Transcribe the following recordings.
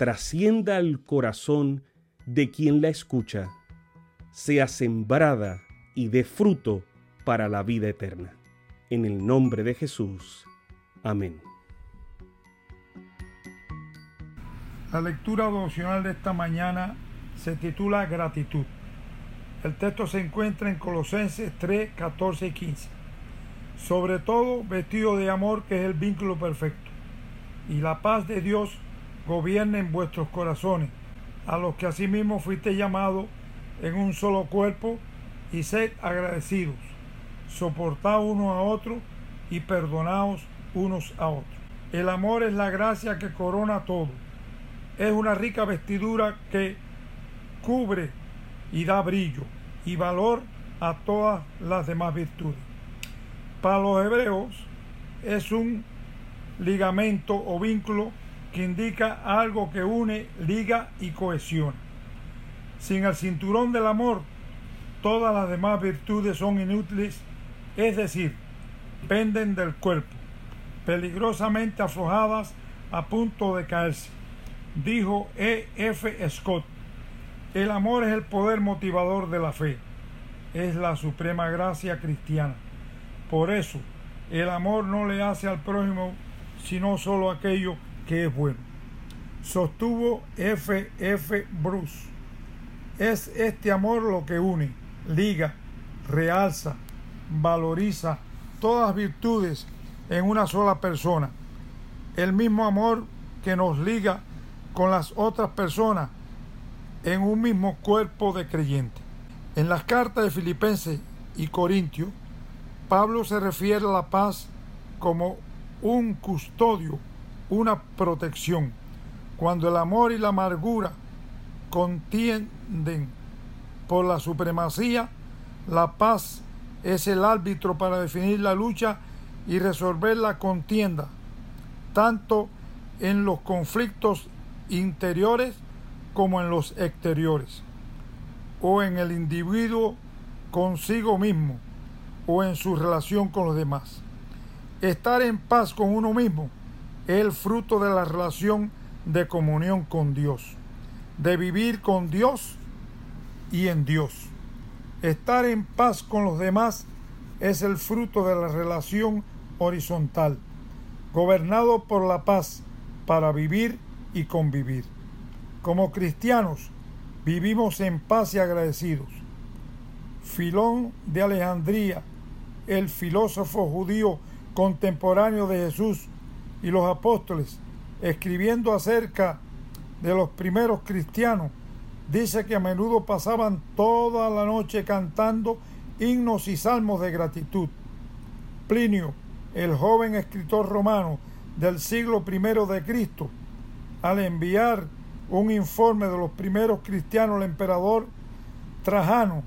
trascienda al corazón de quien la escucha, sea sembrada y dé fruto para la vida eterna. En el nombre de Jesús. Amén. La lectura devocional de esta mañana se titula Gratitud. El texto se encuentra en Colosenses 3, 14 y 15. Sobre todo vestido de amor que es el vínculo perfecto. Y la paz de Dios gobierne en vuestros corazones, a los que asimismo fuiste llamados en un solo cuerpo, y sed agradecidos, soportaos unos a otros y perdonaos unos a otros. El amor es la gracia que corona todo. Es una rica vestidura que cubre y da brillo y valor a todas las demás virtudes. Para los hebreos es un ligamento o vínculo que indica algo que une, liga y cohesiona. Sin el cinturón del amor, todas las demás virtudes son inútiles, es decir, penden del cuerpo, peligrosamente aflojadas a punto de caerse. Dijo E. F. Scott, el amor es el poder motivador de la fe, es la suprema gracia cristiana. Por eso, el amor no le hace al prójimo sino solo aquello que es bueno. Sostuvo F. F. Bruce. Es este amor lo que une, liga, realza, valoriza todas virtudes en una sola persona. El mismo amor que nos liga con las otras personas en un mismo cuerpo de creyente. En las cartas de Filipenses y Corintios, Pablo se refiere a la paz como un custodio una protección. Cuando el amor y la amargura contienden por la supremacía, la paz es el árbitro para definir la lucha y resolver la contienda, tanto en los conflictos interiores como en los exteriores, o en el individuo consigo mismo, o en su relación con los demás. Estar en paz con uno mismo el fruto de la relación de comunión con Dios, de vivir con Dios y en Dios. Estar en paz con los demás es el fruto de la relación horizontal, gobernado por la paz para vivir y convivir. Como cristianos vivimos en paz y agradecidos. Filón de Alejandría, el filósofo judío contemporáneo de Jesús, y los apóstoles, escribiendo acerca de los primeros cristianos, dice que a menudo pasaban toda la noche cantando himnos y salmos de gratitud. Plinio, el joven escritor romano del siglo I de Cristo, al enviar un informe de los primeros cristianos al emperador Trajano,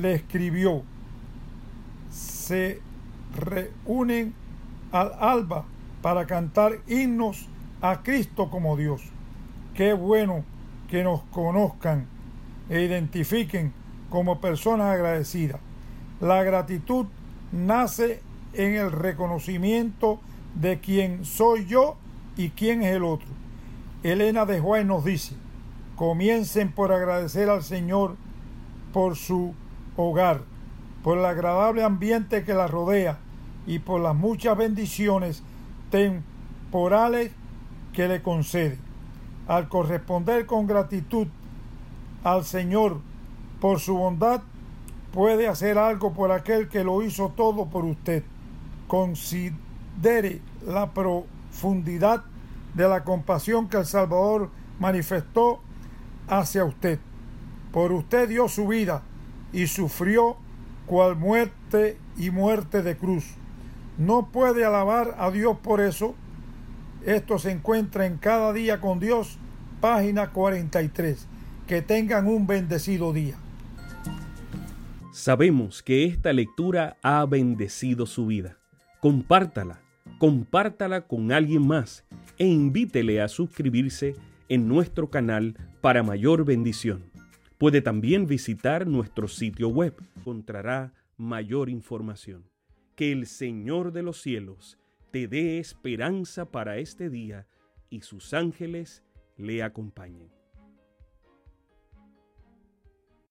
le escribió, se reúnen al alba para cantar himnos a Cristo como Dios. Qué bueno que nos conozcan e identifiquen como personas agradecidas. La gratitud nace en el reconocimiento de quién soy yo y quién es el otro. Elena de Juárez nos dice, comiencen por agradecer al Señor por su hogar, por el agradable ambiente que la rodea y por las muchas bendiciones temporales que le concede. Al corresponder con gratitud al Señor por su bondad, puede hacer algo por aquel que lo hizo todo por usted. Considere la profundidad de la compasión que el Salvador manifestó hacia usted. Por usted dio su vida y sufrió cual muerte y muerte de cruz. No puede alabar a Dios por eso. Esto se encuentra en Cada día con Dios, página 43. Que tengan un bendecido día. Sabemos que esta lectura ha bendecido su vida. Compártala, compártala con alguien más e invítele a suscribirse en nuestro canal para mayor bendición. Puede también visitar nuestro sitio web. Encontrará mayor información. Que el Señor de los cielos te dé esperanza para este día y sus ángeles le acompañen.